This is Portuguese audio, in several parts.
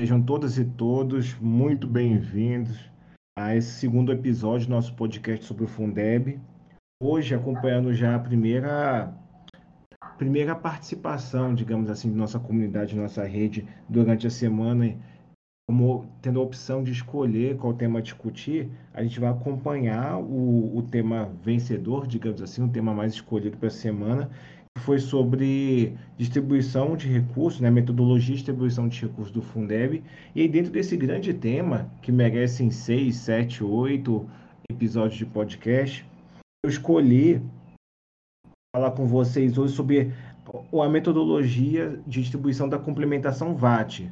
Sejam todas e todos muito bem-vindos a esse segundo episódio do nosso podcast sobre o Fundeb. Hoje, acompanhando já a primeira, primeira participação, digamos assim, de nossa comunidade, nossa rede durante a semana, como tendo a opção de escolher qual tema discutir, a gente vai acompanhar o, o tema vencedor, digamos assim, o tema mais escolhido para a semana, foi sobre distribuição de recursos, né, metodologia de distribuição de recursos do Fundeb. E aí, dentro desse grande tema, que merecem seis, sete, oito episódios de podcast, eu escolhi falar com vocês hoje sobre a metodologia de distribuição da complementação VAT.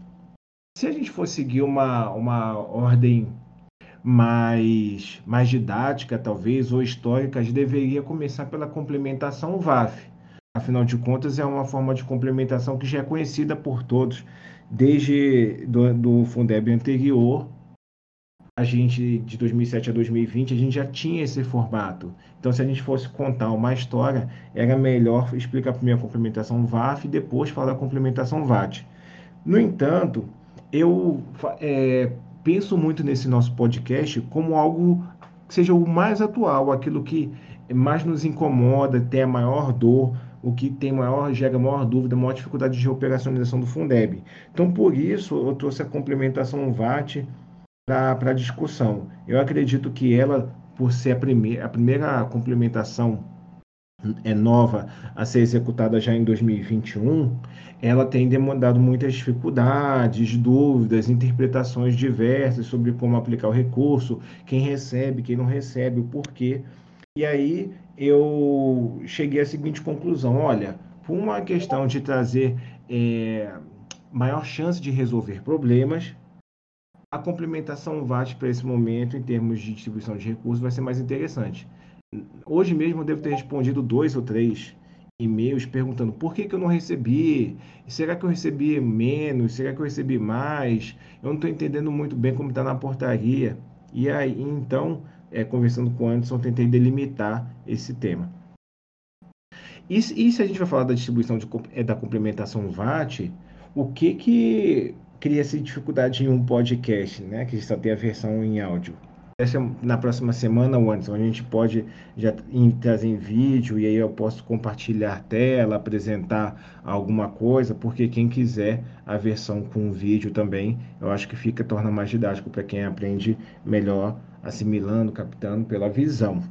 Se a gente for seguir uma, uma ordem mais, mais didática, talvez, ou histórica, a gente deveria começar pela complementação VAF Afinal de contas, é uma forma de complementação que já é conhecida por todos. Desde do, do Fundeb anterior, a gente, de 2007 a 2020, a gente já tinha esse formato. Então, se a gente fosse contar uma história, era melhor explicar primeiro a complementação VAF e depois falar a complementação VAT. No entanto, eu é, penso muito nesse nosso podcast como algo que seja o mais atual, aquilo que mais nos incomoda, tem a maior dor, o que tem maior, gera maior dúvida, maior dificuldade de operacionalização do Fundeb. Então, por isso, eu trouxe a complementação VAT para discussão. Eu acredito que ela, por ser a primeira, a primeira complementação é nova a ser executada já em 2021, ela tem demandado muitas dificuldades, dúvidas, interpretações diversas sobre como aplicar o recurso, quem recebe, quem não recebe, o porquê. E aí eu cheguei à seguinte conclusão: olha, por uma questão de trazer é, maior chance de resolver problemas, a complementação VAT para esse momento, em termos de distribuição de recursos, vai ser mais interessante. Hoje mesmo eu devo ter respondido dois ou três e-mails perguntando por que, que eu não recebi, será que eu recebi menos, será que eu recebi mais, eu não estou entendendo muito bem como está na portaria. E aí, então, é, conversando com o Anderson, tentei delimitar esse tema. E, e, se a gente vai falar da distribuição de, é, da complementação VAT, o que que cria essa dificuldade em um podcast, né? Que só tem a versão em áudio. Essa, na próxima semana, Anderson, a gente pode já trazer em vídeo e aí eu posso compartilhar tela, apresentar alguma coisa, porque quem quiser a versão com vídeo também, eu acho que fica torna mais didático para quem aprende melhor assimilando, captando pela visão.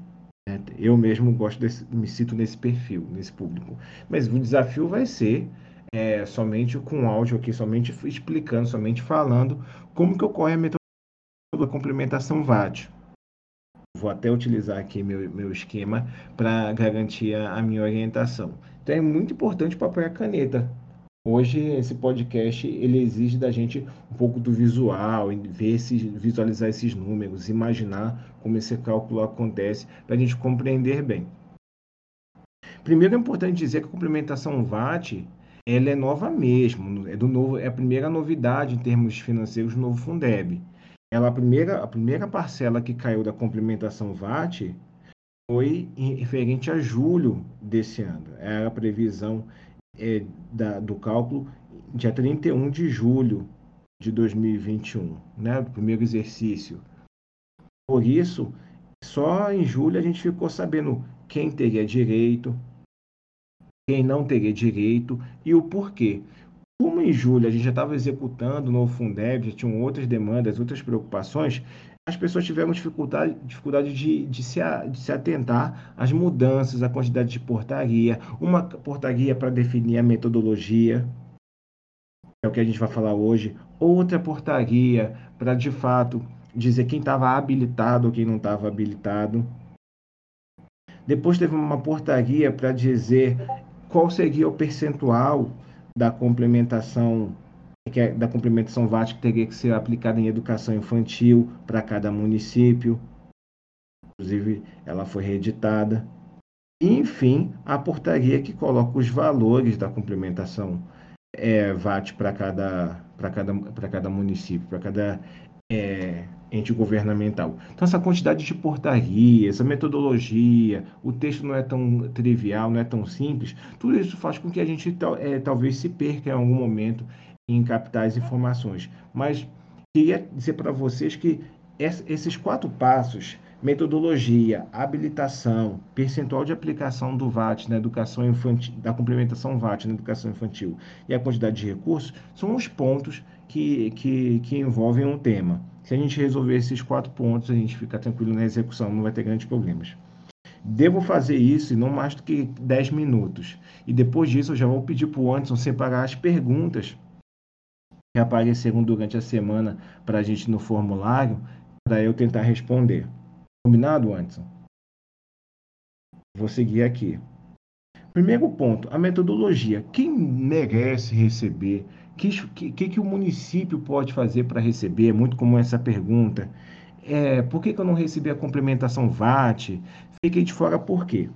Né? Eu mesmo gosto desse, me cito nesse perfil, nesse público. Mas o desafio vai ser é, somente com áudio aqui, somente explicando, somente falando como que ocorre a metodologia complementação VAT. Vou até utilizar aqui meu, meu esquema para garantir a, a minha orientação. Então é muito importante o papel e a caneta Hoje esse podcast ele exige da gente um pouco do visual, ver esses, visualizar esses números, imaginar como esse cálculo acontece para a gente compreender bem. Primeiro é importante dizer que a complementação VAT ela é nova mesmo, é do novo, é a primeira novidade em termos financeiros do novo Fundeb. Ela a primeira a primeira parcela que caiu da complementação VAT foi referente a julho desse ano. Era a previsão é, da, do cálculo dia 31 de julho de 2021, né, do primeiro exercício. Por isso, só em julho a gente ficou sabendo quem teria direito, quem não teria direito e o porquê. Como em julho a gente já estava executando no Fundeb, já tinham outras demandas, outras preocupações, as pessoas tiveram dificuldade, dificuldade de, de, se, de se atentar às mudanças, à quantidade de portaria, uma portaria para definir a metodologia, é o que a gente vai falar hoje, outra portaria para de fato dizer quem estava habilitado ou quem não estava habilitado. Depois teve uma portaria para dizer qual seria o percentual da complementação que é da complementação VAT que teria que ser aplicada em educação infantil para cada município. Inclusive, ela foi reeditada. E, enfim, a portaria que coloca os valores da complementação é, VAT para cada, cada, cada município, para cada é, ente governamental. Então, essa quantidade de portaria, essa metodologia, o texto não é tão trivial, não é tão simples, tudo isso faz com que a gente é, talvez se perca em algum momento em captar as informações. Mas queria dizer para vocês que esses quatro passos metodologia, habilitação, percentual de aplicação do VAT na educação infantil, da complementação VAT na educação infantil e a quantidade de recursos são os pontos que, que, que envolvem um tema. Se a gente resolver esses quatro pontos, a gente fica tranquilo na execução, não vai ter grandes problemas. Devo fazer isso em não mais do que 10 minutos. E depois disso, eu já vou pedir para o Anderson separar as perguntas que apareceram durante a semana para a gente no formulário, para eu tentar responder. Combinado, Anderson? Vou seguir aqui. Primeiro ponto, a metodologia. Quem merece receber? O que, que, que, o município pode fazer para receber? É muito comum essa pergunta. É, por que, que eu não recebi a complementação VAT? Fiquei de fora por quê?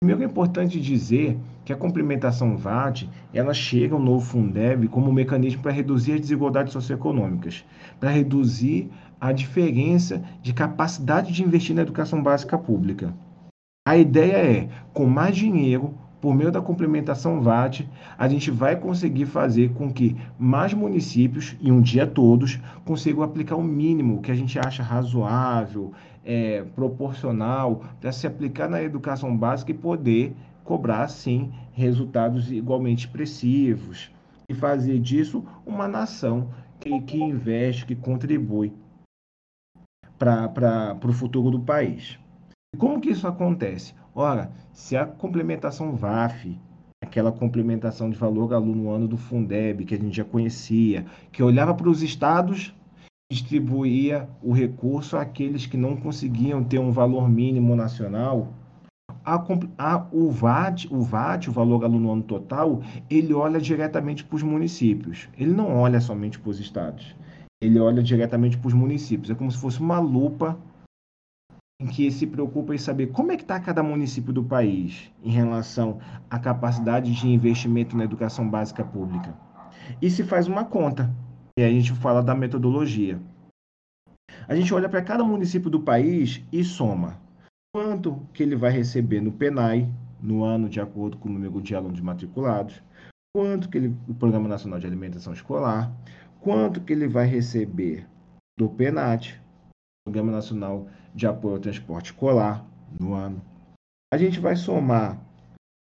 Primeiro é importante dizer que a complementação VAT ela chega ao novo Fundeb como um mecanismo para reduzir as desigualdades socioeconômicas, para reduzir a diferença de capacidade de investir na educação básica pública. A ideia é, com mais dinheiro, por meio da complementação VAT, a gente vai conseguir fazer com que mais municípios, e um dia todos, consigam aplicar o mínimo que a gente acha razoável, é, proporcional, para se aplicar na educação básica e poder cobrar, sim, resultados igualmente expressivos. E fazer disso uma nação que, que investe, que contribui para o futuro do país. Como que isso acontece? Ora, se a complementação VAF, aquela complementação de valor aluno ano do Fundeb, que a gente já conhecia, que olhava para os estados, distribuía o recurso àqueles que não conseguiam ter um valor mínimo nacional, a, a, o, VAT, o VAT, o valor aluno ano total, ele olha diretamente para os municípios. Ele não olha somente para os estados ele olha diretamente para os municípios. É como se fosse uma lupa em que se preocupa em saber como é que está cada município do país em relação à capacidade de investimento na educação básica pública. E se faz uma conta, e a gente fala da metodologia. A gente olha para cada município do país e soma quanto que ele vai receber no PENAI no ano de acordo com o número de alunos matriculados, quanto que ele, o Programa Nacional de Alimentação Escolar, quanto que ele vai receber do PENAT, Programa Nacional de Apoio ao Transporte Escolar, no ano. A gente vai somar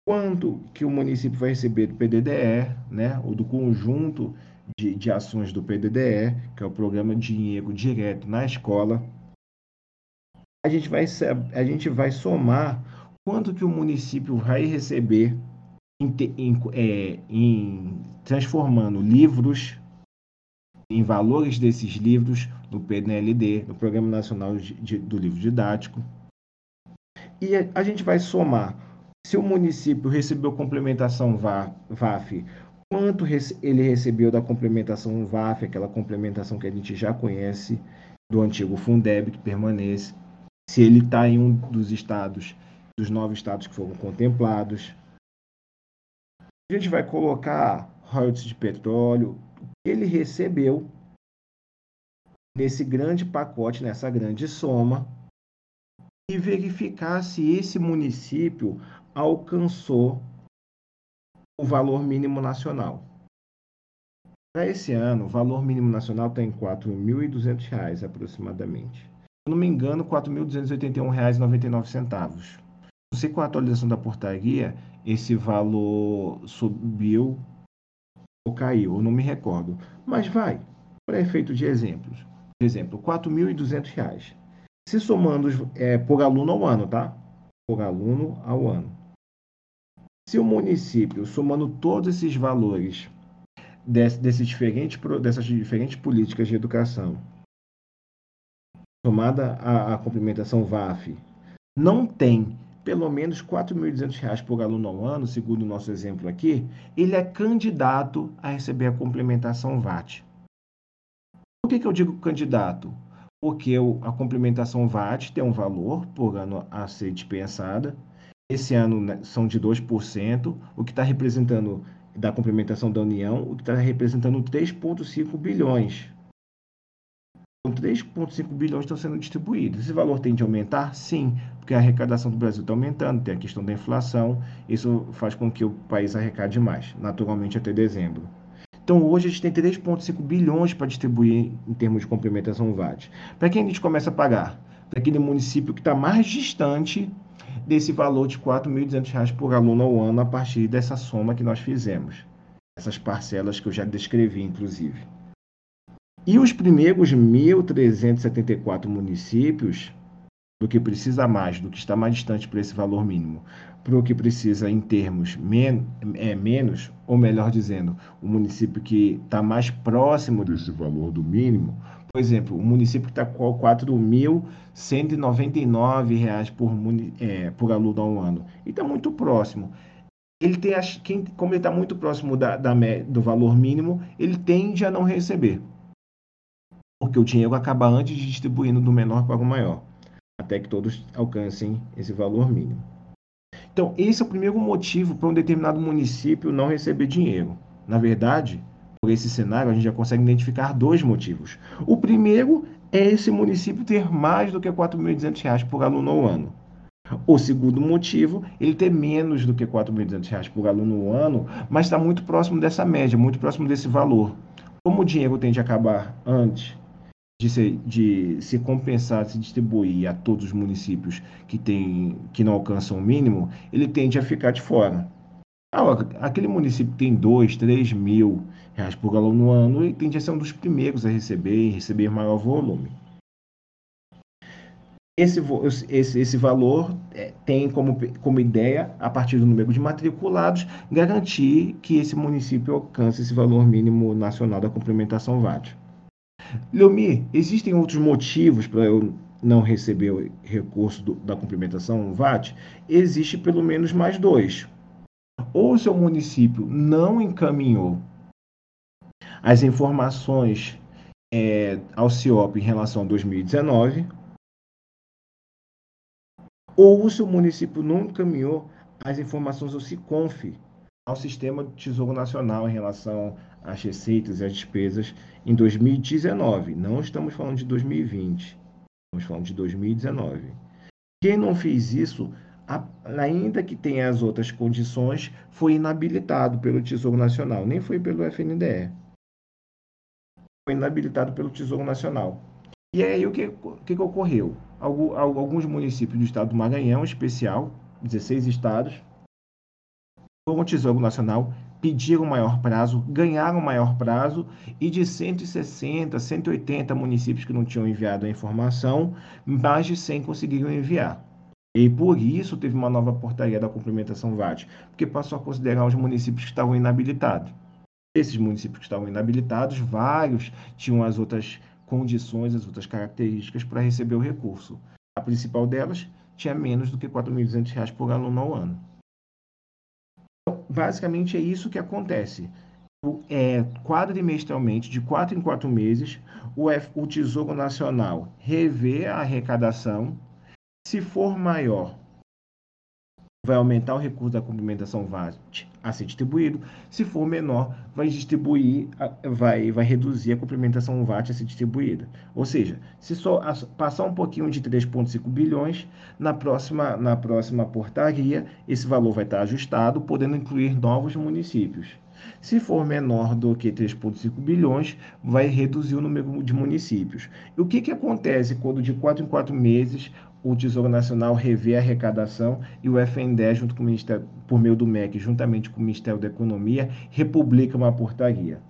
quanto que o município vai receber do PDDE, né, ou do conjunto de, de ações do PDDE, que é o Programa Dinheiro Direto na Escola. A gente vai, a gente vai somar quanto que o município vai receber em, em, é, em transformando livros em valores desses livros no PNLD, no Programa Nacional de, do Livro Didático. E a, gente vai somar se o município recebeu complementação VAF, quanto ele recebeu da complementação VAF, aquela complementação que a gente já conhece do antigo Fundeb, que permanece, se ele está em um dos estados, dos nove estados que foram contemplados. A gente vai colocar royalties de petróleo, ele recebeu nesse grande pacote, nessa grande soma, e verificar se esse município alcançou o valor mínimo nacional. Para esse ano, o valor mínimo nacional está em R$ 4.200 aproximadamente. Se não me engano, R$ 4.281,99. Não sei com a atualização da portaria, esse valor subiu ou caiu, eu não me recordo. Mas vai, para efeito de exemplos. Por exemplo, R$ 4.200. Se somando é, por aluno ao ano, tá? Por aluno ao ano. Se o município, somando todos esses valores desse, desses diferentes, dessas diferentes políticas de educação, somada a, a complementação VAF, não tem pelo menos R$ 4.200 por aluno ao ano, segundo o nosso exemplo aqui, ele é candidato a receber a complementação VAT. Por que, que eu digo candidato? Porque a complementação VAT tem um valor por ano a ser dispensada. Esse ano né, são de 2%, o que está representando da complementação da União, o que está representando 3,5 bilhões. 3,5 bilhões estão sendo distribuídos. Esse valor tende a aumentar? Sim, porque a arrecadação do Brasil está aumentando, tem a questão da inflação, isso faz com que o país arrecade mais, naturalmente até dezembro. Então hoje a gente tem 3,5 bilhões para distribuir em termos de complementação VAT. Para quem a gente começa a pagar? Para aquele município que está mais distante desse valor de R$ 4.200 por aluno ao ano a partir dessa soma que nós fizemos. Essas parcelas que eu já descrevi, inclusive. E os primeiros 1.374 municípios, do que precisa mais, do que está mais distante para esse valor mínimo, para o que precisa em termos men é, menos, ou melhor dizendo, o município que está mais próximo desse valor do mínimo, por exemplo, o município está com R$ 4.199 por, é, por aluno ao ano, e está muito próximo. Ele tem, quem, como ele está muito próximo da, da, do valor mínimo, ele tende a não receber, porque o dinheiro acaba antes de distribuindo do menor para o maior, até que todos alcancem esse valor mínimo. Então, esse é o primeiro motivo para um determinado município não receber dinheiro. Na verdade, por esse cenário, a gente já consegue identificar dois motivos. O primeiro é esse município ter mais do que R$ 4.200 por aluno ao ano. O segundo motivo, ele ter menos do que R$ 4.200 por aluno ao ano, mas está muito próximo dessa média, muito próximo desse valor. Como o dinheiro tende a acabar antes de se, de se compensar, se distribuir a todos os municípios que, tem, que não alcançam o mínimo, ele tende a ficar de fora. Ah, aquele município tem 2, 3 mil reais por galão no ano e tende a ser um dos primeiros a receber e receber maior volume. Esse, esse, esse valor é, tem como, como ideia, a partir do número de matriculados, garantir que esse município alcance esse valor mínimo nacional da complementação VAT. Leomir, existem outros motivos para eu não receber o recurso do, da complementação VAT? Existe pelo menos mais dois. Ou o seu município não encaminhou as informações é, ao CIOP em relação a 2019, ou o seu município não encaminhou as informações ao SICONF, ao Sistema do Tesouro Nacional em relação às receitas e às despesas em 2019. Não estamos falando de 2020, estamos falando de 2019. Quem não fez isso, ainda que tenha as outras condições, foi inabilitado pelo Tesouro Nacional, nem foi pelo FNDE. Foi inabilitado pelo Tesouro Nacional. E aí o que, que, que ocorreu? Alguns municípios do estado do Maranhão, em especial, 16 estados, foram ao Tesouro Nacional, pediram maior prazo, ganharam maior prazo, e de 160, 180 municípios que não tinham enviado a informação, mais de 100 conseguiram enviar. E por isso teve uma nova portaria da complementação VAT, porque passou a considerar os municípios que estavam inabilitados. Esses municípios que estavam inabilitados, vários tinham as outras condições, as outras características para receber o recurso. A principal delas tinha menos do que R$ 4.200 por aluno ao ano basicamente é isso que acontece. É, quadrimestralmente, de quatro em quatro meses, o, F, o Tesouro Nacional revê a arrecadação. Se for maior, vai aumentar o recurso da complementação VAT a ser distribuído. Se for menor, vai distribuir, vai, vai reduzir a complementação VAT a ser distribuída. Ou seja, se só passar um pouquinho de 3,5 bilhões, na próxima, na próxima portaria, esse valor vai estar ajustado, podendo incluir novos municípios. Se for menor do que 3,5 bilhões, vai reduzir o número de municípios. E o que, que acontece quando de 4 em 4 meses o Tesouro Nacional revê a arrecadação e o FNDE, junto com o Ministério, por meio do MEC, juntamente com o Ministério da Economia, republica uma portaria.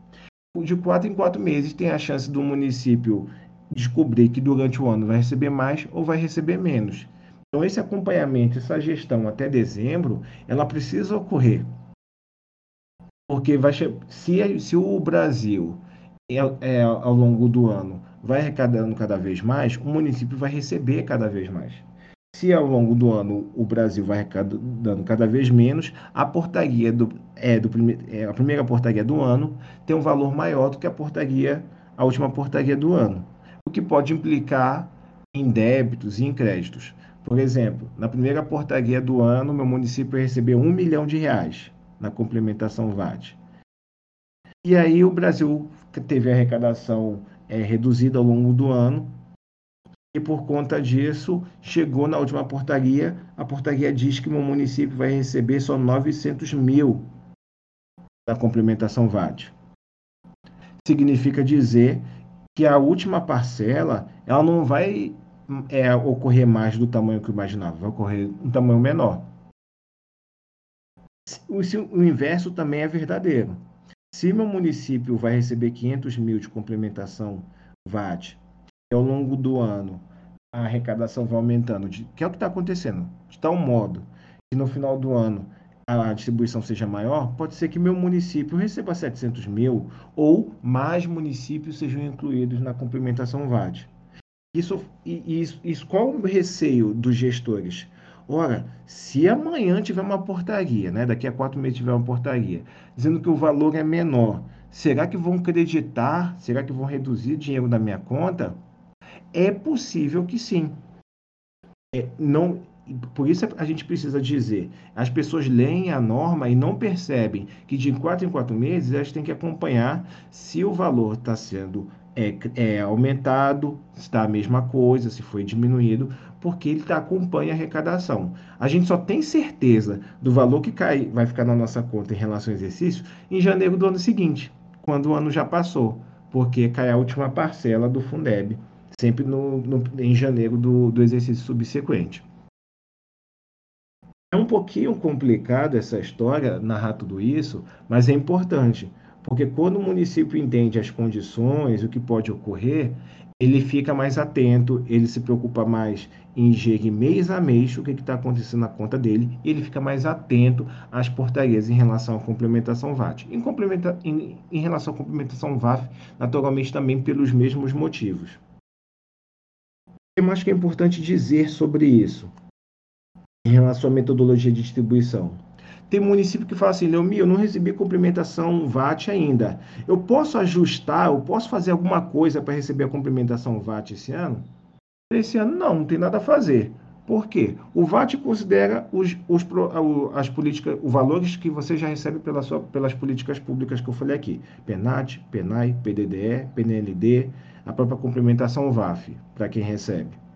De quatro em quatro meses tem a chance do município descobrir que durante o ano vai receber mais ou vai receber menos. Então, esse acompanhamento, essa gestão até dezembro, ela precisa ocorrer. Porque vai, se, se o Brasil, é, ao longo do ano, vai arrecadando cada vez mais, o município vai receber cada vez mais. Se ao longo do ano o Brasil vai arrecadando cada vez menos, a portaria do, é, do prime, é, a primeira portaria do ano tem um valor maior do que a portaria, a última portaria do ano, o que pode implicar em débitos e em créditos. Por exemplo, na primeira portaria do ano, meu município recebeu um milhão de reais na complementação VAT. E aí o Brasil teve a arrecadação é, reduzida ao longo do ano. E por conta disso, chegou na última portaria. A portaria diz que o município vai receber só 900 mil da complementação VAT. significa dizer que a última parcela ela não vai é, ocorrer mais do tamanho que eu imaginava, vai ocorrer um tamanho menor. O, o inverso também é verdadeiro. Se meu município vai receber 500 mil de complementação VAT, e ao longo do ano a arrecadação vai aumentando, de, que é o que está acontecendo, de tal modo que no final do ano a distribuição seja maior, pode ser que meu município receba 700 mil ou mais municípios sejam incluídos na complementação VAT. Isso, isso, isso qual o receio dos gestores? Ora, se amanhã tiver uma portaria, né, daqui a quatro meses tiver uma portaria, dizendo que o valor é menor, será que vão acreditar? Será que vão reduzir dinheiro da minha conta? É possível que sim. É, não, por isso a gente precisa dizer, as pessoas leem a norma e não percebem que de quatro em quatro meses elas têm que acompanhar se o valor está sendo é, é, aumentado, se está a mesma coisa, se foi diminuído, porque ele tá, acompanha a arrecadação. A gente só tem certeza do valor que cai, vai ficar na nossa conta em relação ao exercício em janeiro do ano seguinte, quando o ano já passou, porque cai a última parcela do Fundeb, sempre no, no em janeiro do, do exercício subsequente. É um pouquinho complicado essa história, narrar tudo isso, mas é importante, porque quando o município entende as condições, o que pode ocorrer, ele fica mais atento, ele se preocupa mais em gerir mês a mês o que está acontecendo na conta dele, e ele fica mais atento às portarias em relação à complementação VAT. Em, complementa, em, em relação à complementação VAT, naturalmente também pelos mesmos motivos. O que mais que é importante dizer sobre isso? em relação à metodologia de distribuição. Tem município que fala assim, Leomi, eu não recebi complementação VAT ainda. Eu posso ajustar, eu posso fazer alguma coisa para receber a complementação VAT esse ano? Esse ano não, não tem nada a fazer. Por quê? O VAT considera os, os, as políticas, os valores que você já recebe pela sua, pelas políticas públicas que eu falei aqui. PENAT, PENAI, PDDE, PNLD, a própria complementação VAF, para quem recebe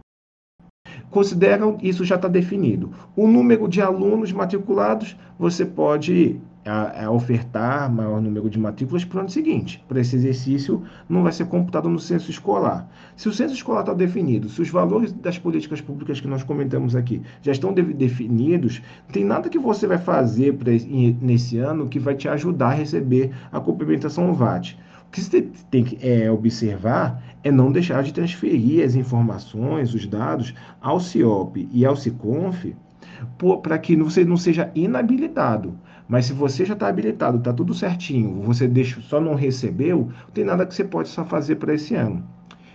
consideram isso já está definido. O número de alunos matriculados, você pode a, a ofertar maior número de matrículas para o ano seguinte. Para esse exercício, não vai ser computado no censo escolar. Se o censo escolar está definido, se os valores das políticas públicas que nós comentamos aqui já estão de, definidos, não tem nada que você vai fazer pra, nesse ano que vai te ajudar a receber a complementação VAT. O que você tem que é, observar é não deixar de transferir as informações, os dados ao CIOP e ao CICONF para que você não seja inabilitado. Mas se você já está habilitado, está tudo certinho, você deixa, só não recebeu, não tem nada que você pode só fazer para esse ano.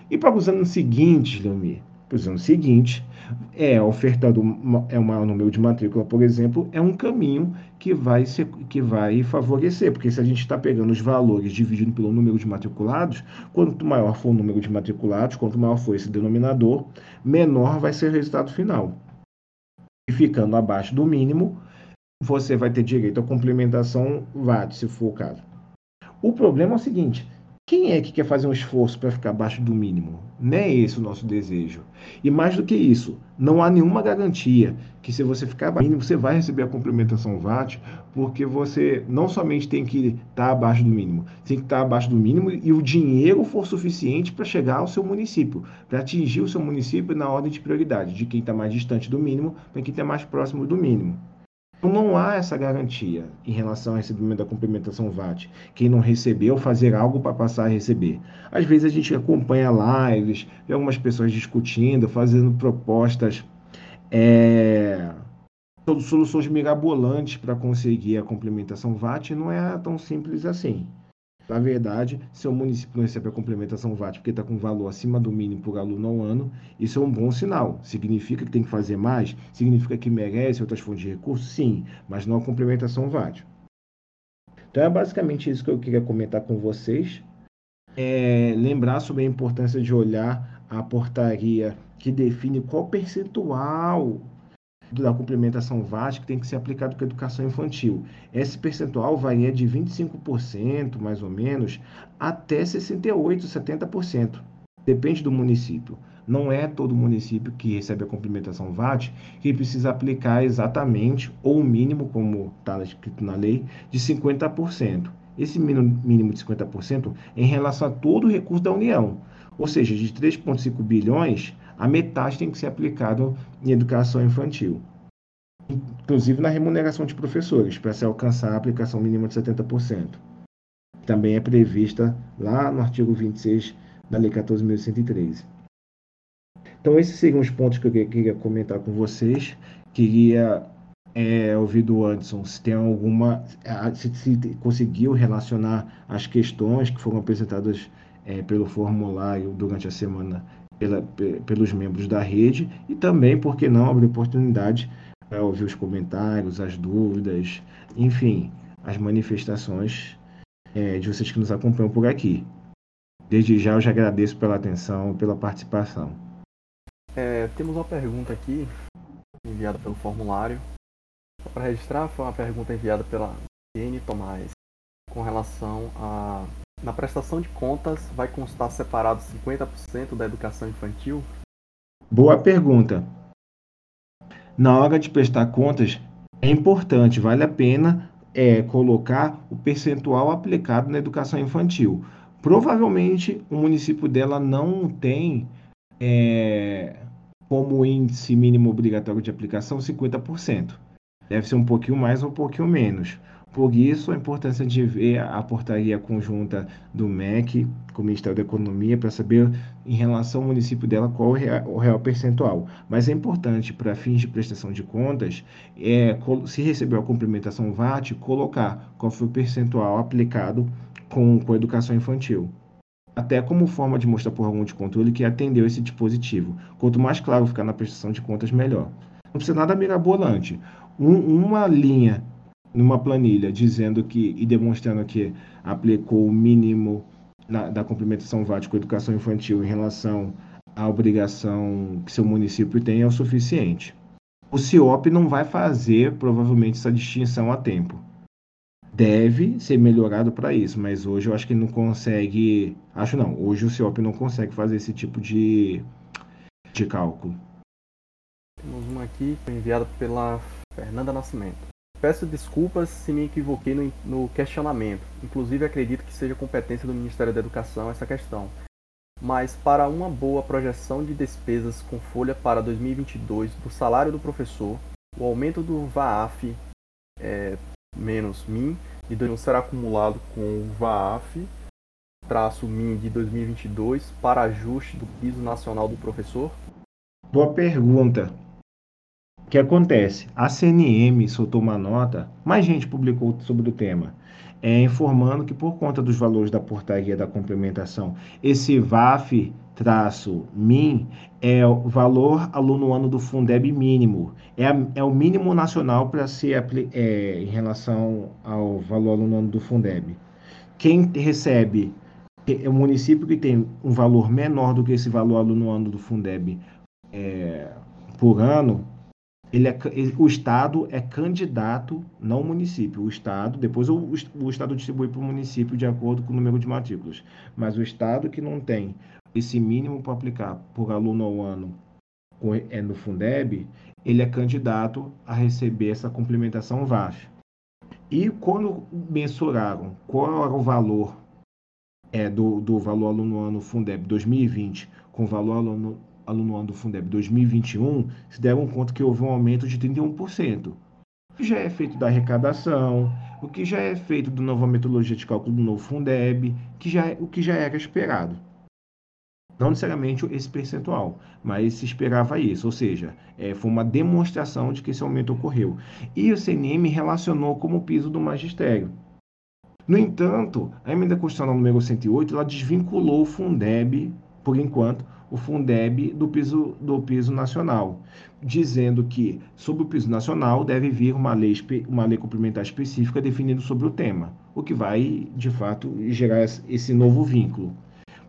E para os anos seguintes, Leomir, para os anos seguintes, é ofertado é o maior número de matrícula, por exemplo, é um caminho que vai, ser, que vai favorecer, porque se a gente está pegando os valores dividindo pelo número de matriculados, quanto maior for o número de matriculados, quanto maior for esse denominador, menor vai ser o resultado final. E ficando abaixo do mínimo, você vai ter direito à complementação VAT, se for o caso. O problema é o seguinte: quem é que quer fazer um esforço para ficar abaixo do mínimo? Não é esse o nosso desejo. E mais do que isso, não há nenhuma garantia que se você ficar abaixo do mínimo, você vai receber a complementação VAT, porque você não somente tem que estar tá abaixo do mínimo, tem que estar tá abaixo do mínimo e o dinheiro for suficiente para chegar ao seu município, para atingir o seu município na ordem de prioridade, de quem está mais distante do mínimo para quem está mais próximo do mínimo. Então não há essa garantia em relação ao recebimento da complementação VAT. Quem não recebeu, fazer algo para passar a receber. Às vezes a gente acompanha lives, vê algumas pessoas discutindo, fazendo propostas, é, soluções mirabolantes para conseguir a complementação VAT, não é tão simples assim. Na verdade, se o município não recebe a complementação VAT porque está com valor acima do mínimo por aluno ao ano, isso é um bom sinal. Significa que tem que fazer mais? Significa que merece outras fontes de recursos? Sim, mas não a complementação VAT. Então é basicamente isso que eu queria comentar com vocês. É, lembrar sobre a importância de olhar a portaria que define qual percentual da complementação VAT que tem que ser aplicado para a educação infantil. Esse percentual varia de 25%, mais ou menos, até 68%, 70%. Depende do município. Não é todo município que recebe a complementação VAT que precisa aplicar exatamente, ou o mínimo, como está escrito na lei, de 50%. esse mínimo de 50% é em relação a todo o recurso da União. Ou seja, de 3,5 bilhões, a metade tem que ser aplicado em educação infantil. Inclusive na remuneração de professores, para se alcançar a aplicação mínima de 70%. Também é prevista lá no artigo 26 da Lei 14.113. Então, esses seriam os pontos que eu queria comentar com vocês. Queria é, ouvir do Anderson se tem alguma. Se, se conseguiu relacionar as questões que foram apresentadas é, pelo formulário durante a semana pela, pelos membros da rede e também, por que não, abrir oportunidade para ouvir os comentários, as dúvidas, enfim, as manifestações é, de vocês que nos acompanham por aqui. Desde já eu já agradeço pela atenção pela participação. É, temos uma pergunta aqui enviada pelo formulário. Para registrar, foi uma pergunta enviada pela N. Tomás com relação a na prestação de contas, vai constar separado 50% da educação infantil? Boa pergunta. Na hora de prestar contas, é importante, vale a pena é, colocar o percentual aplicado na educação infantil. Provavelmente o município dela não tem é, como índice mínimo obrigatório de aplicação 50%. Deve ser um pouquinho mais ou um pouquinho menos. Por isso, a importância de ver a portaria conjunta do MEC com o Ministério da Economia para saber, em relação ao município dela, qual é o real percentual. Mas é importante, para fins de prestação de contas, é, se recebeu a complementação VAT, colocar qual foi o percentual aplicado com, com a educação infantil até como forma de mostrar por algum de controle que atendeu esse dispositivo. Quanto mais claro ficar na prestação de contas, melhor. Não precisa nada mirabolante. Um, uma linha numa planilha dizendo que e demonstrando que aplicou o mínimo na, da complementação VAT com educação infantil em relação à obrigação que seu município tem é o suficiente. O CIOP não vai fazer provavelmente essa distinção a tempo. Deve ser melhorado para isso, mas hoje eu acho que não consegue. Acho não, hoje o CIOP não consegue fazer esse tipo de, de cálculo. Temos uma aqui enviada pela Fernanda Nascimento. Peço desculpas se me equivoquei no, no, questionamento. Inclusive, acredito que seja competência do Ministério da Educação essa questão. Mas, para uma boa projeção de despesas com folha para 2022 do salário do professor, o aumento do VAAF é, menos MIN de 2021 será acumulado com o VAAF traço MIN de 2022 para ajuste do piso nacional do professor? Boa pergunta. O que acontece? A CNM soltou uma nota, mais gente publicou sobre o tema, é, informando que por conta dos valores da portaria da complementação, esse VAF traço MIN é o valor aluno ano do Fundeb mínimo. É, é o mínimo nacional para ser é, em relação ao valor aluno ano do Fundeb. Quem recebe é o município que tem um valor menor do que esse valor aluno ano do Fundeb é, por ano, ele é, o Estado é candidato, não o município. O Estado, depois o, o Estado distribui para o município de acordo com o número de matrículas. Mas o Estado que não tem esse mínimo para aplicar por aluno ao ano é no Fundeb, ele é candidato a receber essa complementação VAF. E quando mensuraram qual era o valor é, do, do valor aluno ano Fundeb 2020 com o valor aluno aluno ano do Fundeb 2021 se deram conta que houve um aumento de 31%. O que já é feito da arrecadação, o que já é feito da nova metodologia de cálculo do novo Fundeb, que já, é, o que já era esperado. Não necessariamente esse percentual, mas se esperava isso, ou seja, é, foi uma demonstração de que esse aumento ocorreu. E o CNM relacionou como piso do magistério. No entanto, a emenda constitucional número 108 ela desvinculou o Fundeb, por enquanto, o Fundeb do piso, do piso nacional, dizendo que, sobre o piso nacional, deve vir uma lei, uma lei complementar específica definindo sobre o tema, o que vai, de fato, gerar esse novo vínculo.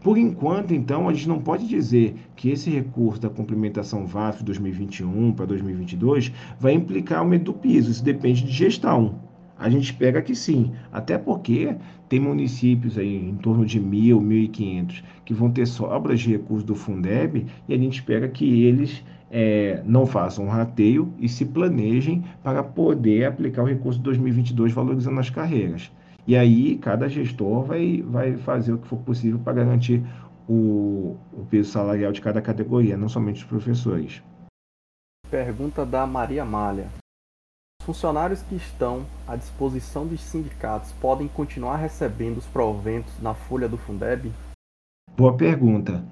Por enquanto, então, a gente não pode dizer que esse recurso da complementação VAF 2021 para 2022 vai implicar aumento do piso. Isso depende de gestão. A gente espera que sim, até porque tem municípios aí em torno de mil, mil e quinhentos que vão ter sobras de recursos do Fundeb e a gente espera que eles é, não façam um rateio e se planejem para poder aplicar o recurso de 2022 valorizando as carreiras. E aí cada gestor vai, vai fazer o que for possível para garantir o, o peso salarial de cada categoria, não somente os professores. Pergunta da Maria Malha. Funcionários que estão à disposição dos sindicatos podem continuar recebendo os proventos na folha do Fundeb? Boa pergunta.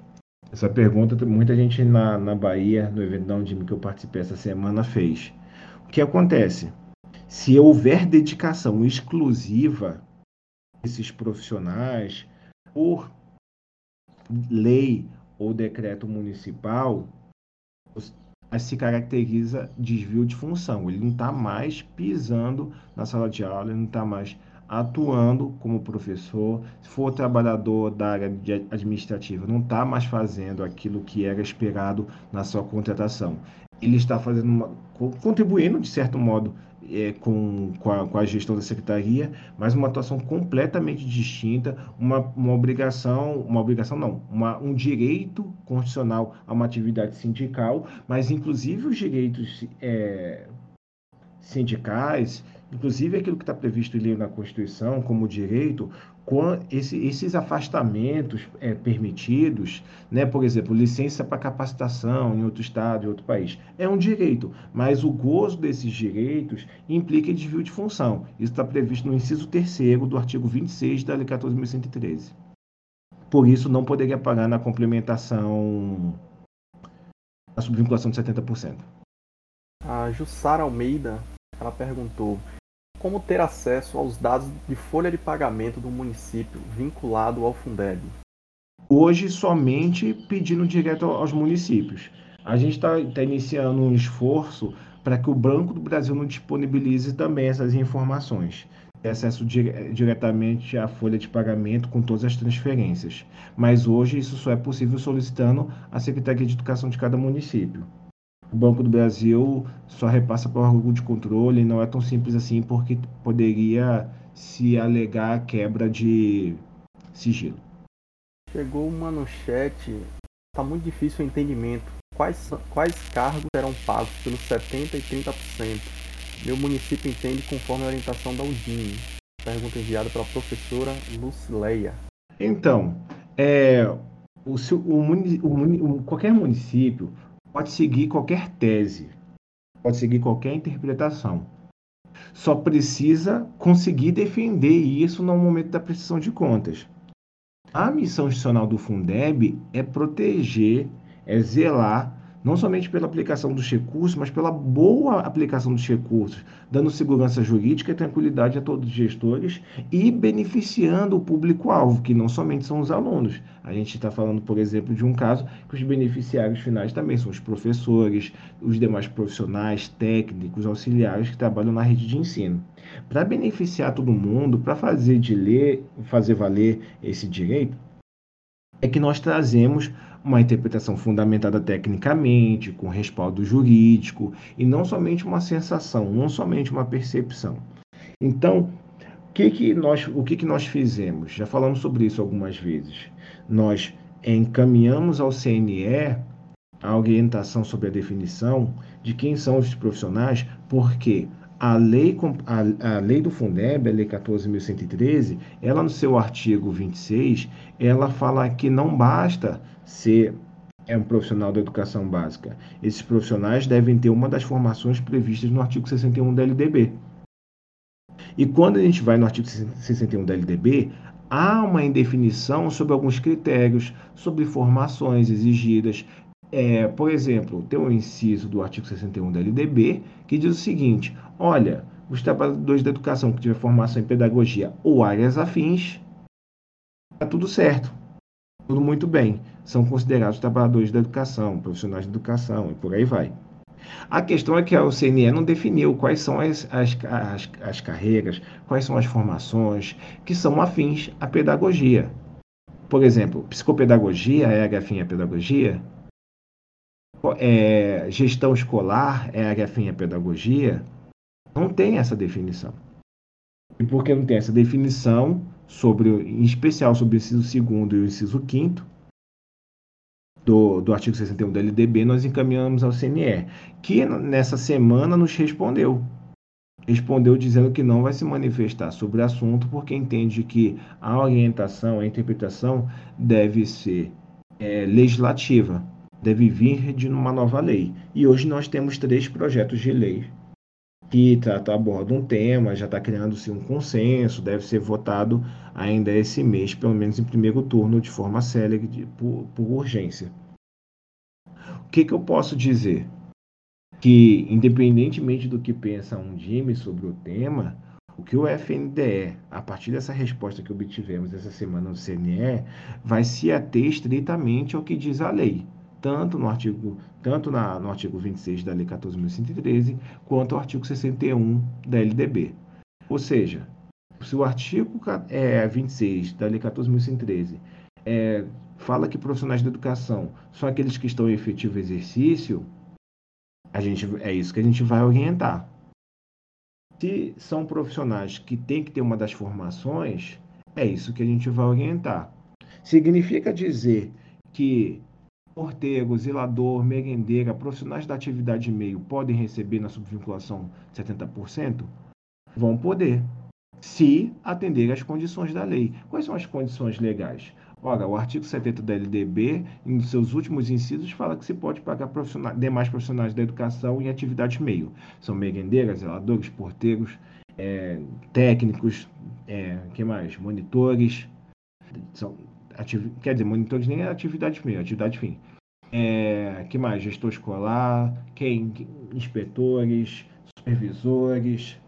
Essa pergunta muita gente na, na Bahia, no evento da Undime que eu participei essa semana, fez. O que acontece? Se houver dedicação exclusiva desses profissionais por lei ou decreto municipal, se caracteriza desvio de função. Ele não está mais pisando na sala de aula, ele não está mais atuando como professor. Se for trabalhador da área administrativa, não está mais fazendo aquilo que era esperado na sua contratação. Ele está fazendo uma, contribuindo de certo modo é, com, com a, com, a, gestão da secretaria, mas uma atuação completamente distinta, uma, uma obrigação, uma obrigação não, uma, um direito constitucional a uma atividade sindical, mas inclusive os direitos é, sindicais, inclusive aquilo que está previsto em lei na Constituição como direito, esse, esses afastamentos é, permitidos, né, por exemplo, licença para capacitação em outro estado, em outro país, é um direito, mas o gozo desses direitos implica desvio de função. Isso está previsto no inciso 3 do artigo 26 da Lei 14.113. Por isso, não poderia pagar na complementação, na subvinculação de 70%. A Jussara Almeida, ela perguntou, como ter acesso aos dados de folha de pagamento do município vinculado ao Fundeb? Hoje, somente pedindo direto aos municípios. A gente está tá iniciando um esforço para que o Banco do Brasil não disponibilize também essas informações. Acesso dire diretamente à folha de pagamento com todas as transferências. Mas hoje isso só é possível solicitando a Secretaria de Educação de cada município o Banco do Brasil só repassa para o órgão de controle, não é tão simples assim, porque poderia se alegar quebra de sigilo. Chegou uma no chat, está muito difícil o entendimento. Quais, quais cargos serão pagos pelos 70% e 30%? Meu município entende conforme a orientação da UDIN. Pergunta enviada pela professora Lucileia. Então, é, o, o, o, qualquer município pode seguir qualquer tese, pode seguir qualquer interpretação. Só precisa conseguir defender isso no momento da prestação de contas. A missão institucional do Fundeb é proteger, é zelar não somente pela aplicação dos recursos, mas pela boa aplicação dos recursos, dando segurança jurídica e tranquilidade a todos os gestores e beneficiando o público-alvo, que não somente são os alunos. A gente está falando, por exemplo, de um caso que os beneficiários finais também são os professores, os demais profissionais, técnicos, auxiliares que trabalham na rede de ensino. Para beneficiar todo mundo, para fazer de ler, fazer valer esse direito, é que nós trazemos uma interpretação fundamentada tecnicamente, com respaldo jurídico, e não somente uma sensação, não somente uma percepção. Então, o que, que, nós, o que, que nós fizemos? Já falamos sobre isso algumas vezes. Nós encaminhamos ao CNE a orientação sobre a definição de quem são os profissionais, porque a lei, a, a lei do Fundeb, a lei 14.113, ela no seu artigo 26, ela fala que não basta ser é um profissional da educação básica. Esses profissionais devem ter uma das formações previstas no artigo 61 da LDB. E quando a gente vai no artigo 61 da LDB, há uma indefinição sobre alguns critérios, sobre formações exigidas, é, por exemplo, tem um inciso do artigo 61 da LDB que diz o seguinte: olha, os trabalhadores da educação que tiver formação em pedagogia ou áreas afins, está tudo certo, tudo muito bem. São considerados trabalhadores da educação, profissionais de educação e por aí vai. A questão é que a CNE não definiu quais são as, as, as, as carreiras, quais são as formações que são afins à pedagogia. Por exemplo, psicopedagogia é afim à pedagogia? é, gestão escolar é afim à pedagogia, não tem essa definição. E porque não tem essa definição, sobre, em especial sobre o inciso 2 e o inciso 5 do, do artigo 61 da LDB, nós encaminhamos ao CNE, que nessa semana nos respondeu. respondeu dizendo que não vai se manifestar sobre o assunto porque entende que a orientação, a interpretação deve ser é, legislativa, deve vir de uma nova lei. E hoje nós temos três projetos de lei que trata, aborda um tema, já está criando-se um consenso, deve ser votado ainda esse mês, pelo menos em primeiro turno, de forma célere, por, por urgência. O que, que eu posso dizer? Que, independentemente do que pensa um time sobre o tema, o que o FNDE, a partir dessa resposta que obtivemos essa semana no CNE, vai se ater estritamente ao que diz a lei tanto no artigo, tanto na, no artigo 26 da Lei 14.113, quanto ao artigo 61 da LDB. Ou seja, se o artigo é, 26 da Lei 14.113 é, fala que profissionais da educação são aqueles que estão em efetivo exercício, a gente, é isso que a gente vai orientar. Se são profissionais que têm que ter uma das formações, é isso que a gente vai orientar. Significa dizer que porteiro, zelador, merendeira, profissionais da atividade meio podem receber na subvinculação 70%? Vão poder, se atender às condições da lei. Quais são as condições legais? Ora, o artigo 70 da LDB, em seus últimos incisos, fala que se pode pagar profissionais, demais profissionais da educação em atividade meio. São merendeiras, zeladores, porteiros, é, técnicos, é, que mais? Monitores, são quer dizer, monitores nem é atividade meio, atividade fim. É, que mais? Gestor escolar, quem, inspetores, supervisores,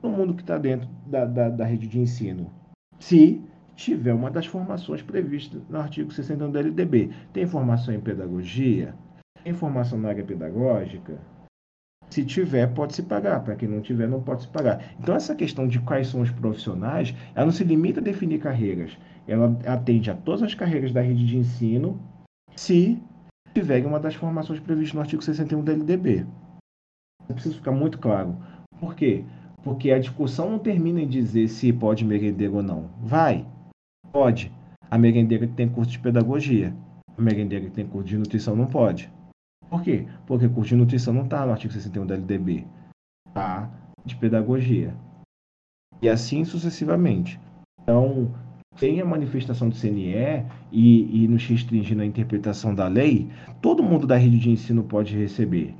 todo mundo que está dentro da, da, da, rede de ensino. Se tiver uma das formações previstas no artigo 61 da LDB. Tem formação em pedagogia? Tem formação na área pedagógica? Se tiver, pode se pagar. Para quem não tiver, não pode se pagar. Então, essa questão de quais são os profissionais, ela não se limita a definir carreiras ela atende a todas as carreiras da rede de ensino se tiver uma das formações previstas no artigo 61 da LDB. Preciso ficar muito claro. Por quê? Porque a discussão não termina em dizer se pode merendeiro ou não. Vai, pode. A merendeira que tem curso de pedagogia. A merendeira que tem curso de nutrição não pode. Por quê? Porque curso de nutrição não está no artigo 61 da LDB. Está de pedagogia. E assim sucessivamente. Então, tem a manifestação do CNE e, e nos restringindo a interpretação da lei, todo mundo da rede de ensino pode receber,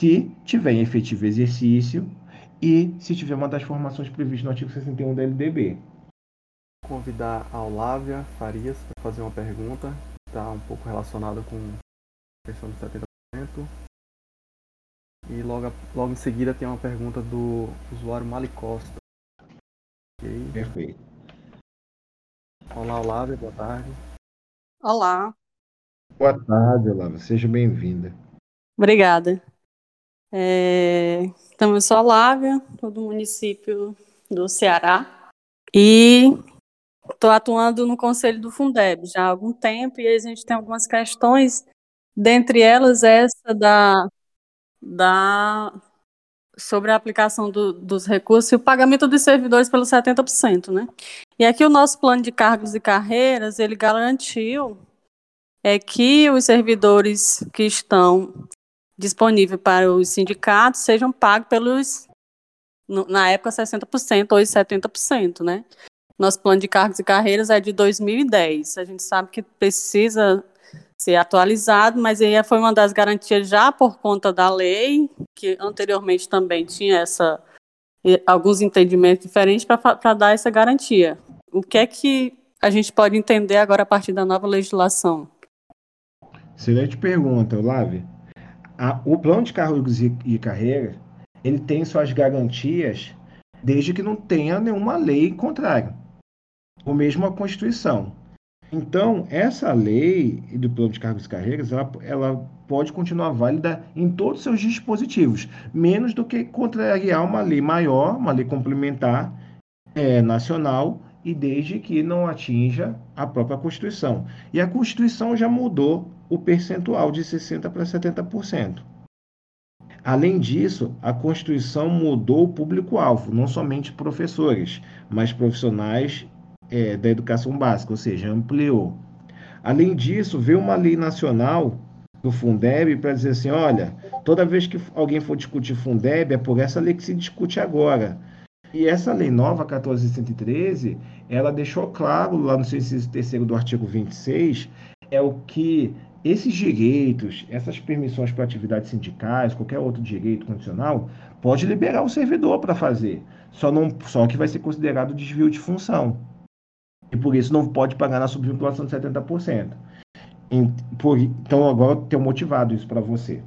se tiver em efetivo exercício e se tiver uma das formações previstas no artigo 61 da LDB. Convidar a Olávia Farias para fazer uma pergunta, está um pouco relacionada com a questão do 70%. E logo, logo em seguida tem uma pergunta do usuário Mali Costa. Okay. Perfeito. Olá, Olávia, boa tarde. Olá. Boa tarde, Olávia, seja bem-vinda. Obrigada. É... Então, eu sou a Olávia, sou do município do Ceará e estou atuando no Conselho do Fundeb já há algum tempo e a gente tem algumas questões, dentre elas essa da, da sobre a aplicação do, dos recursos e o pagamento dos servidores pelos 70%, né? E aqui o nosso plano de cargos e carreiras, ele garantiu é que os servidores que estão disponíveis para os sindicatos sejam pagos pelos, na época, 60%, hoje 70%, né? Nosso plano de cargos e carreiras é de 2010. A gente sabe que precisa ser atualizado, mas aí foi uma das garantias já por conta da lei, que anteriormente também tinha essa alguns entendimentos diferentes para dar essa garantia. O que é que a gente pode entender agora a partir da nova legislação? Excelente pergunta, Olave. o plano de cargos e, e carreira ele tem suas garantias desde que não tenha nenhuma lei contrária, ou mesmo a Constituição. Então, essa lei do plano de cargos e carreiras, ela, ela pode continuar válida em todos os seus dispositivos, menos do que contrariar uma lei maior, uma lei complementar é, nacional, e desde que não atinja a própria Constituição. E a Constituição já mudou o percentual de 60% para 70%. Além disso, a Constituição mudou o público-alvo, não somente professores, mas profissionais é, da educação básica, ou seja, ampliou. Além disso, veio uma lei nacional do Fundeb para dizer assim, olha, toda vez que alguém for discutir Fundeb, é por essa lei que se discute agora. E essa lei nova, 1413, ela deixou claro lá no seu inciso terceiro do artigo 26, é o que esses direitos, essas permissões para atividades sindicais, qualquer outro direito condicional, pode liberar o servidor para fazer. Só, não, só que vai ser considerado desvio de função. E por isso não pode pagar na subvinculação de 70%. Então, agora eu tenho motivado isso para você.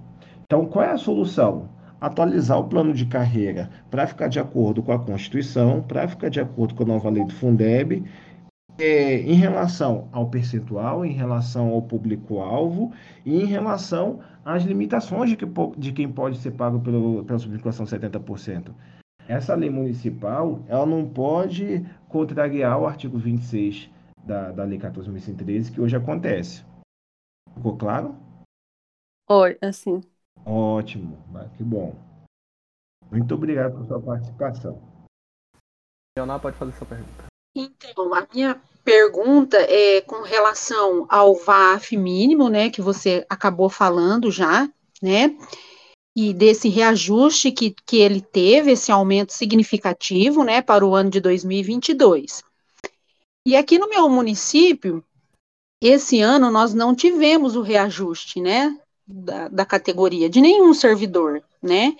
Então, qual é a solução? Atualizar o plano de carreira para ficar de acordo com a Constituição, para ficar de acordo com a nova lei do Fundeb, é, em relação ao percentual, em relação ao público-alvo e em relação às limitações de, que, de quem pode ser pago pelo, pela subvinculação 70%. Essa lei municipal ela não pode contrariar o artigo 26 da, da Lei 14.113, que hoje acontece. Ficou claro? Oi, assim. Ótimo, que bom. Muito obrigado por sua participação. Leonardo pode fazer sua pergunta. Então, a minha pergunta é com relação ao VAF mínimo, né, que você acabou falando já, né, e desse reajuste que, que ele teve, esse aumento significativo, né, para o ano de 2022. E aqui no meu município, esse ano nós não tivemos o reajuste, né, da, da categoria de nenhum servidor, né,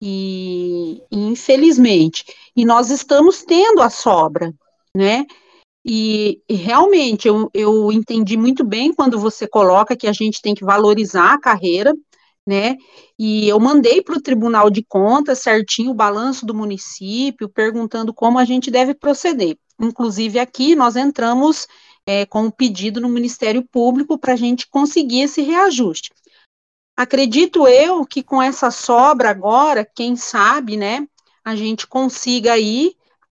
e, infelizmente, e nós estamos tendo a sobra, né, e, e, realmente eu, eu entendi muito bem quando você coloca que a gente tem que valorizar a carreira, né? E eu mandei para o Tribunal de Contas certinho o balanço do município, perguntando como a gente deve proceder. Inclusive, aqui nós entramos é, com um pedido no Ministério Público para a gente conseguir esse reajuste. Acredito eu que com essa sobra agora, quem sabe, né, a gente consiga aí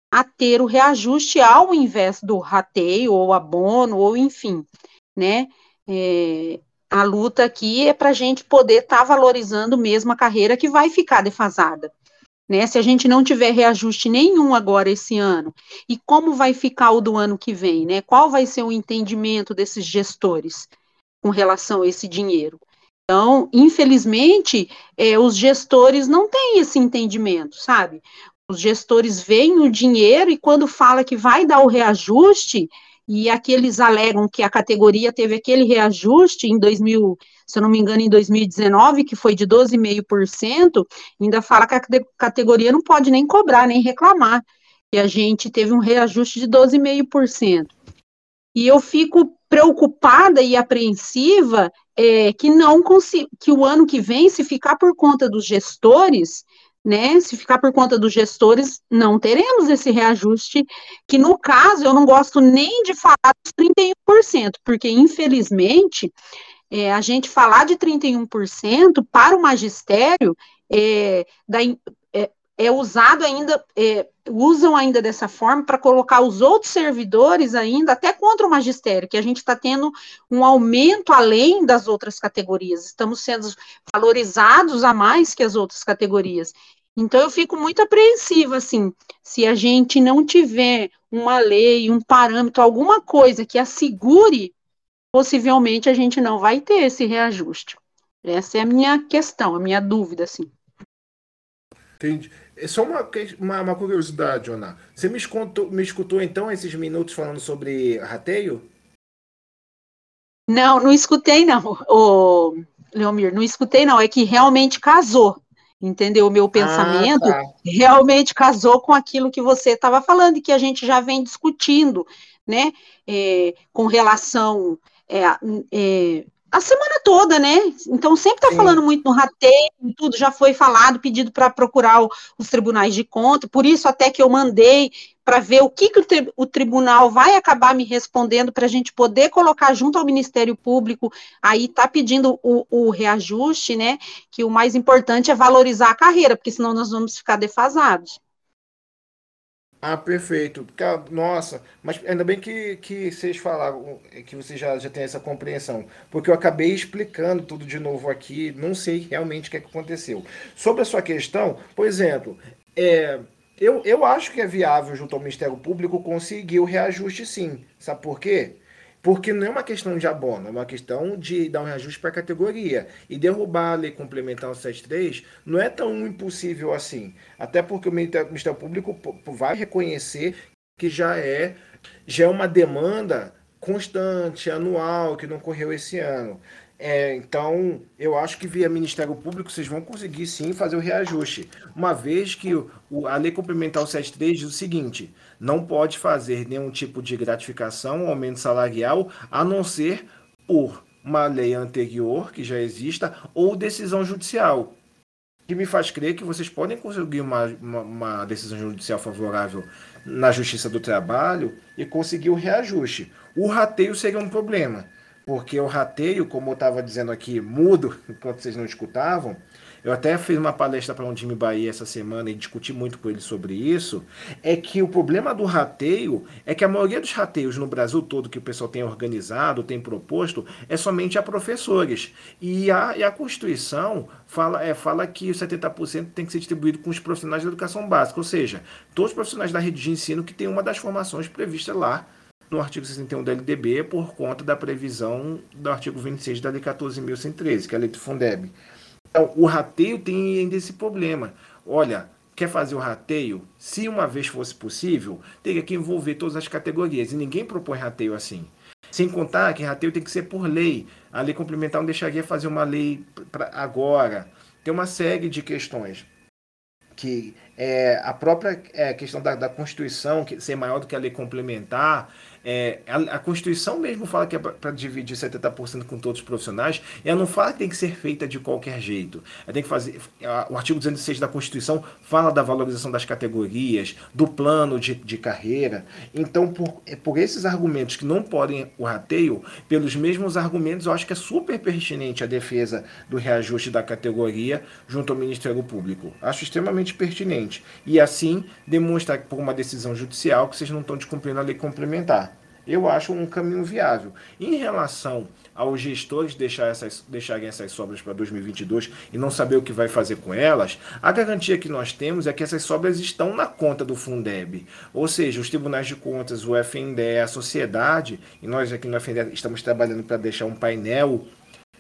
a ter o reajuste ao invés do rateio ou abono ou enfim, né? É, a luta aqui é para a gente poder estar tá valorizando mesmo a carreira que vai ficar defasada. Né, se a gente não tiver reajuste nenhum agora esse ano, e como vai ficar o do ano que vem, né? Qual vai ser o entendimento desses gestores com relação a esse dinheiro? Então, infelizmente, é, os gestores não têm esse entendimento, sabe? Os gestores veem o dinheiro e quando fala que vai dar o reajuste, e aqueles alegam que a categoria teve aquele reajuste em 2000, se eu não me engano, em 2019, que foi de 12,5%, ainda fala que a categoria não pode nem cobrar, nem reclamar, e a gente teve um reajuste de 12,5%. E eu fico preocupada e apreensiva é, que não que o ano que vem, se ficar por conta dos gestores, né? Se ficar por conta dos gestores, não teremos esse reajuste, que no caso eu não gosto nem de falar dos 31%, porque infelizmente é, a gente falar de 31% para o magistério é, da, é, usado ainda, é, usam ainda dessa forma para colocar os outros servidores ainda até contra o magistério, que a gente está tendo um aumento além das outras categorias, estamos sendo valorizados a mais que as outras categorias. Então eu fico muito apreensiva, assim, se a gente não tiver uma lei, um parâmetro, alguma coisa que assegure, possivelmente a gente não vai ter esse reajuste. Essa é a minha questão, a minha dúvida, assim. Entendi. É só uma, uma, uma curiosidade, Ana. Você me escutou, me escutou então esses minutos falando sobre rateio? Não, não escutei não, o Leomir, não escutei não, é que realmente casou, entendeu? O meu pensamento ah, tá. realmente casou com aquilo que você estava falando e que a gente já vem discutindo, né, é, com relação é, é, a semana toda, né? Então sempre está falando muito no rateio, tudo já foi falado, pedido para procurar o, os tribunais de conta, por isso até que eu mandei para ver o que, que o, tri, o, tribunal vai acabar me respondendo para a gente poder colocar junto ao Ministério Público, aí está pedindo o, o reajuste, né? Que o mais importante é valorizar a carreira, porque senão nós vamos ficar defasados. Ah, perfeito. Nossa, mas ainda bem que, que vocês falaram, que vocês já, já têm essa compreensão. Porque eu acabei explicando tudo de novo aqui, não sei realmente o que, é que aconteceu. Sobre a sua questão, por exemplo, é, eu, eu acho que é viável, junto ao Ministério Público, conseguir o reajuste sim. Sabe por quê? Porque não é uma questão de abono, é uma questão de dar um reajuste para a categoria. E derrubar a lei complementar o 73 não é tão impossível assim. Até porque o Ministério Público vai reconhecer que já é, já é uma demanda constante, anual, que não ocorreu esse ano. É, então, eu acho que via Ministério Público vocês vão conseguir sim fazer o reajuste. Uma vez que o, a Lei Complementar 73 diz o seguinte: não pode fazer nenhum tipo de gratificação, aumento salarial, a não ser por uma lei anterior que já exista ou decisão judicial. Que me faz crer que vocês podem conseguir uma, uma, uma decisão judicial favorável na Justiça do Trabalho e conseguir o reajuste. O rateio seria um problema porque o rateio, como eu estava dizendo aqui, mudo, enquanto vocês não escutavam, eu até fiz uma palestra para um time Bahia essa semana e discuti muito com ele sobre isso, é que o problema do rateio é que a maioria dos rateios no Brasil todo que o pessoal tem organizado, tem proposto, é somente a professores. E a, e a Constituição fala, é, fala que os 70% tem que ser distribuído com os profissionais da educação básica, ou seja, todos os profissionais da rede de ensino que tem uma das formações previstas lá no artigo 61 da LDB por conta da previsão do artigo 26 da Lei 14.113, que é a lei do Fundeb. Então, o rateio tem ainda esse problema. Olha, quer fazer o rateio? Se uma vez fosse possível, teria que envolver todas as categorias. E ninguém propõe rateio assim. Sem contar que rateio tem que ser por lei. A lei complementar não deixaria fazer uma lei agora. Tem uma série de questões que é, a própria é, questão da, da Constituição que ser maior do que a lei complementar é, a, a, Constituição mesmo fala que é para dividir 70% com todos os profissionais, e ela não fala que tem que ser feita de qualquer jeito. Ela tem que fazer. O artigo 206 da Constituição fala da valorização das categorias, do plano de, de carreira. Então, por, é por esses argumentos que não podem o rateio, pelos mesmos argumentos, eu acho que é super pertinente a defesa do reajuste da categoria junto ao Ministério Público. Acho extremamente pertinente. E assim demonstrar por uma decisão judicial que vocês não estão descumprindo a lei complementar eu acho um caminho viável. Em relação aos gestores deixar essas, deixarem essas sobras para 2022 e não saber o que vai fazer com elas, a garantia que nós temos é que essas sobras estão na conta do Fundeb. Ou seja, os tribunais de contas, o FNDE, a sociedade, e nós aqui no FNDE estamos trabalhando para deixar um painel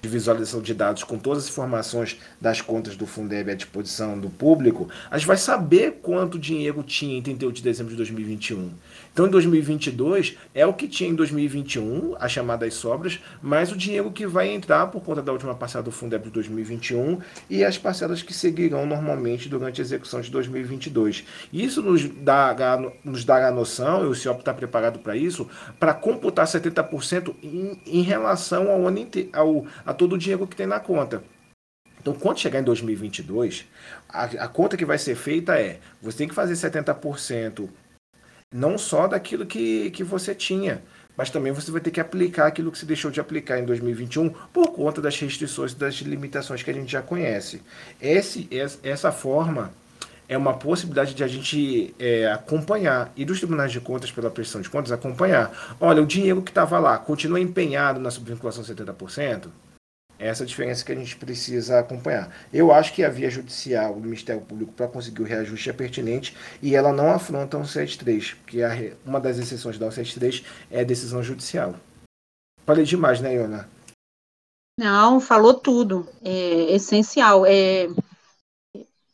de visualização de dados com todas as informações das contas do Fundeb à disposição do público, a gente vai saber quanto dinheiro tinha em 38 de dezembro de 2021. Então, em 2022, é o que tinha em 2021, as chamadas sobras, mais o dinheiro que vai entrar por conta da última parcela do Fundeb de 2021 e as parcelas que seguirão normalmente durante a execução de 2022. Isso nos dará, nos dará a noção, e o CIOP está preparado para isso, para computar 70% em, em relação ao ano ao, a todo o dinheiro que tem na conta. Então, quando chegar em 2022, a, a, conta que vai ser feita é: você tem que fazer 70% não só daquilo que, que você tinha, mas também você vai ter que aplicar aquilo que você deixou de aplicar em 2021 por conta das restrições e das limitações que a gente já conhece. Esse, essa forma é uma possibilidade de a gente é, acompanhar e dos tribunais de contas pela prestação de contas acompanhar. Olha, o dinheiro que estava lá continua empenhado na subvinculação 70%? Essa diferença que a gente precisa acompanhar. Eu acho que a via judicial do Ministério Público para conseguir o reajuste é pertinente e ela não afronta o 73, porque uma das exceções da 73 é a decisão judicial. Falei demais, né, Iona? Não, falou tudo. É essencial. É,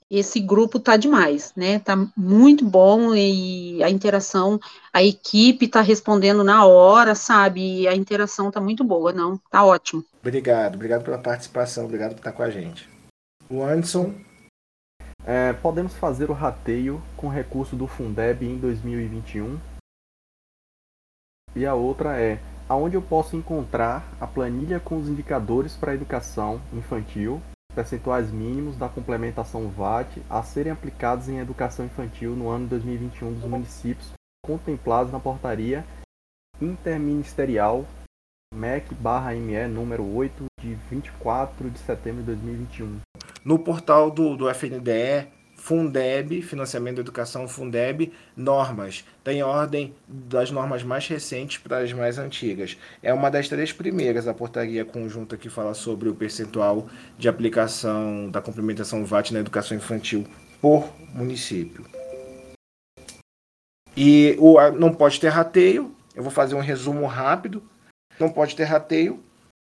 esse grupo tá demais, né? Tá muito bom e a interação, a equipe tá respondendo na hora, sabe? E a interação tá muito boa, não? Tá ótimo. Obrigado, obrigado pela participação, obrigado por estar com a gente. O Anderson. É, podemos fazer o rateio com recurso do Fundeb em 2021. E a outra é aonde eu posso encontrar a planilha com os indicadores para a educação infantil percentuais mínimos da complementação VAT a serem aplicados em educação infantil no ano 2021 dos municípios contemplados na portaria interministerial MEC/ME número 8 de 24 de setembro de 2021. No portal do, do FNDE Fundeb, financiamento da educação Fundeb, normas. Tem ordem das normas mais recentes para as mais antigas. É uma das três primeiras, a portaria conjunta que fala sobre o percentual de aplicação da complementação VAT na educação infantil por município. E o, não pode ter rateio. Eu vou fazer um resumo rápido. Não pode ter rateio,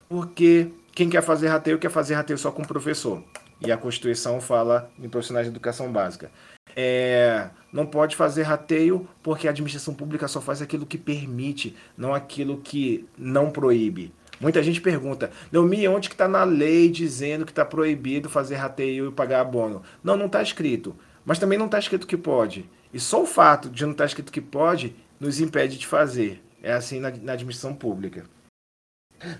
porque quem quer fazer rateio quer fazer rateio só com o professor. E a Constituição fala em profissionais de educação básica. É, não pode fazer rateio porque a administração pública só faz aquilo que permite, não aquilo que não proíbe. Muita gente pergunta, Leomi, onde que está na lei dizendo que está proibido fazer rateio e pagar abono? Não, não está escrito. Mas também não está escrito que pode. E só o fato de não estar tá escrito que pode nos impede de fazer. É assim na, na administração pública.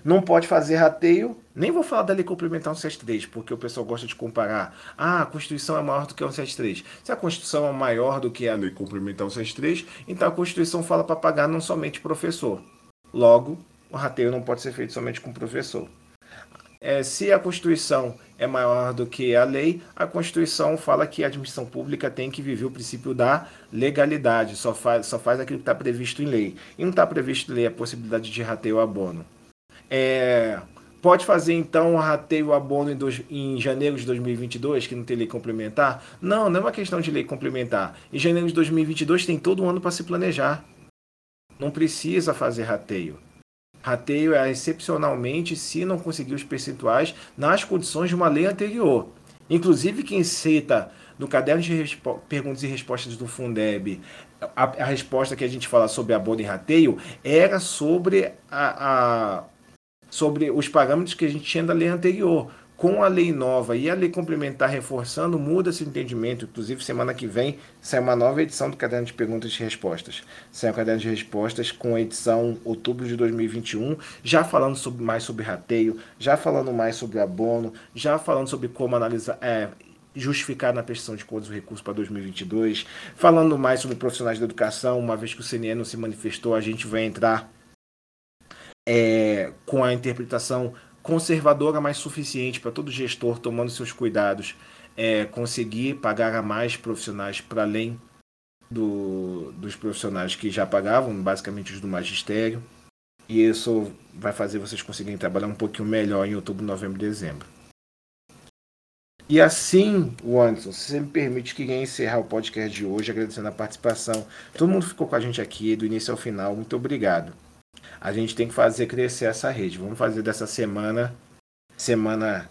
Não pode fazer rateio. Nem vou falar da lei complementar 173, porque o pessoal gosta de comparar. Ah, a Constituição é maior do que a 173. Se a Constituição é maior do que a lei complementar 173, então a Constituição fala para pagar não somente professor. Logo, o rateio não pode ser feito somente com professor. É, se a Constituição é maior do que a lei, a Constituição fala que a administração pública tem que viver o princípio da legalidade, só faz, só faz aquilo que está previsto em lei. E não está previsto em lei a possibilidade de rateio abono. É, pode fazer então o rateio abono em, dois, em janeiro de 2022, que não tem lei complementar? Não, não é uma questão de lei complementar. Em janeiro de 2022 tem todo um ano para se planejar. Não precisa fazer rateio. Rateio é excepcionalmente se não conseguir os percentuais nas condições de uma lei anterior. Inclusive, quem cita no caderno de perguntas e respostas do Fundeb a, a, resposta que a gente fala sobre abono e rateio era sobre, a, a, sobre os parâmetros que a gente tinha da lei anterior com a lei nova e a lei complementar reforçando, muda esse entendimento. Inclusive, semana que vem sai uma nova edição do Caderno de Perguntas e Respostas. Sai o Caderno de Respostas com a edição outubro de 2021, já falando sobre, mais sobre rateio, já falando mais sobre abono, já falando sobre como analisar. É, justificar na prestação de contas o recurso para 2022, falando mais sobre profissionais da educação, uma vez que o CNE não se manifestou, a gente vai entrar é, com a interpretação conservadora, mas suficiente para todo gestor, tomando seus cuidados, é, conseguir pagar a mais profissionais para além do, dos profissionais que já pagavam, basicamente os do magistério. E isso vai fazer vocês conseguirem trabalhar um pouquinho melhor em outubro, novembro e dezembro. E assim, Anderson, se você me permite, queria encerrar o podcast de hoje agradecendo a participação. Todo mundo ficou com a gente aqui do início ao final. Muito obrigado a gente tem que fazer crescer essa rede. Vamos fazer dessa semana semana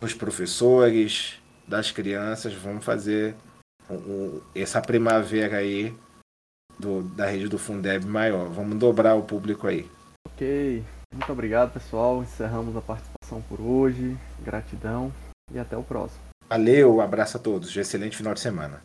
dos professores, das crianças, vamos fazer essa primavera aí do, da rede do Fundeb maior. Vamos dobrar o público aí. Ok, muito obrigado pessoal. Encerramos a participação por hoje. Gratidão e até o próximo. Valeu, abraço a todos. Um excelente final de semana.